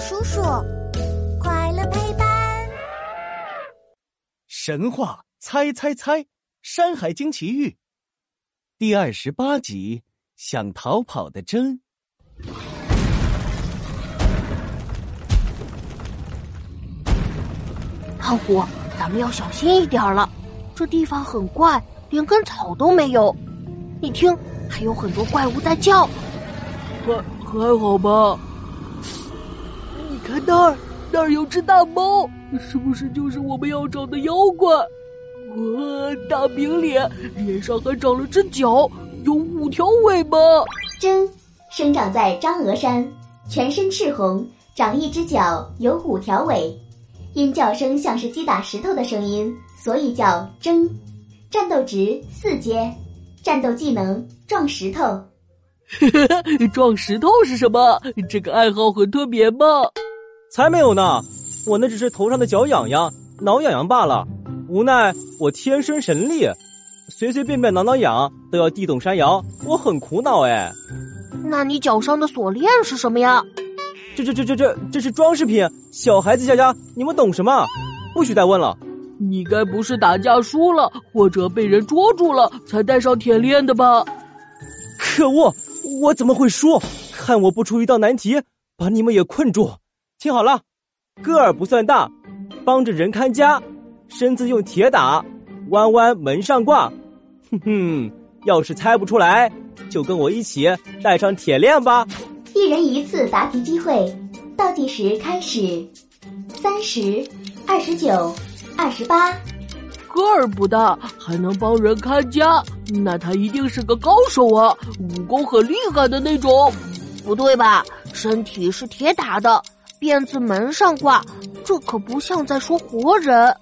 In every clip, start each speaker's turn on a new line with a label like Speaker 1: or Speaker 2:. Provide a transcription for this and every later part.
Speaker 1: 叔叔，快乐陪伴。
Speaker 2: 神话猜猜猜，《山海经奇遇》第二十八集：想逃跑的真。
Speaker 3: 胖虎，咱们要小心一点了，这地方很怪，连根草都没有。你听，还有很多怪物在叫。
Speaker 4: 还还好吧？你看那儿，那儿有只大猫，是不是就是我们要找的妖怪？哇，大饼脸，脸上还长了只角，有五条尾巴。
Speaker 5: 真生长在张峨山，全身赤红，长一只角，有五条尾。因叫声像是击打石头的声音，所以叫针。战斗值四阶，战斗技能撞石头。
Speaker 4: 撞石头是什么？这个爱好很特别吧？
Speaker 6: 才没有呢！我那只是头上的脚痒痒、挠痒痒罢了。无奈我天生神力，随随便便挠挠痒都要地动山摇，我很苦恼哎。
Speaker 3: 那你脚上的锁链是什么呀？
Speaker 6: 这这这这这这是装饰品，小孩子家家，你们懂什么？不许再问了。
Speaker 4: 你该不是打架输了，或者被人捉住了，才戴上铁链的吧？
Speaker 6: 可恶！我怎么会输？看我不出一道难题，把你们也困住！听好了，个儿不算大，帮着人看家，身子用铁打，弯弯门上挂。哼哼，要是猜不出来，就跟我一起带上铁链吧。
Speaker 5: 一人一次答题机会，倒计时开始，三十、二十九、二十八。
Speaker 4: 个儿不大，还能帮人看家，那他一定是个高手啊，武功很厉害的那种。
Speaker 3: 不对吧？身体是铁打的，辫子门上挂，这可不像在说活人。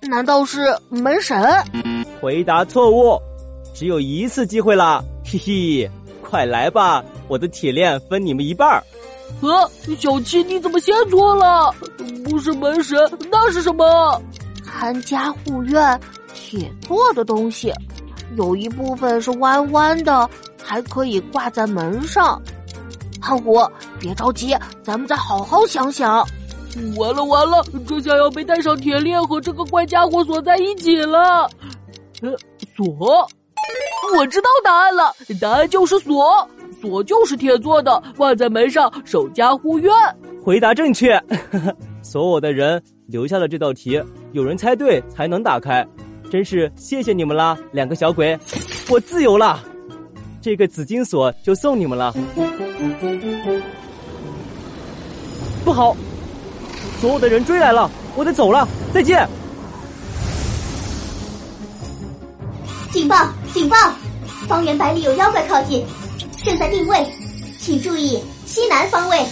Speaker 3: 难道是门神？
Speaker 6: 回答错误，只有一次机会了，嘿嘿，快来吧，我的铁链分你们一半儿。
Speaker 4: 啊，小七，你怎么先错了？不是门神，那是什么？
Speaker 3: 看家护院，铁做的东西，有一部分是弯弯的，还可以挂在门上。胖虎，别着急，咱们再好好想想。
Speaker 4: 完了完了，这下要被带上铁链和这个怪家伙锁在一起了。呃，锁，我知道答案了，答案就是锁，锁就是铁做的，挂在门上，守家护院。
Speaker 6: 回答正确，锁我的人留下了这道题。有人猜对才能打开，真是谢谢你们啦，两个小鬼，我自由了，这个紫金锁就送你们了。不好，所有的人追来了，我得走了，再见。
Speaker 5: 警报！警报！方圆百里有妖怪靠近，正在定位，请注意西南方位。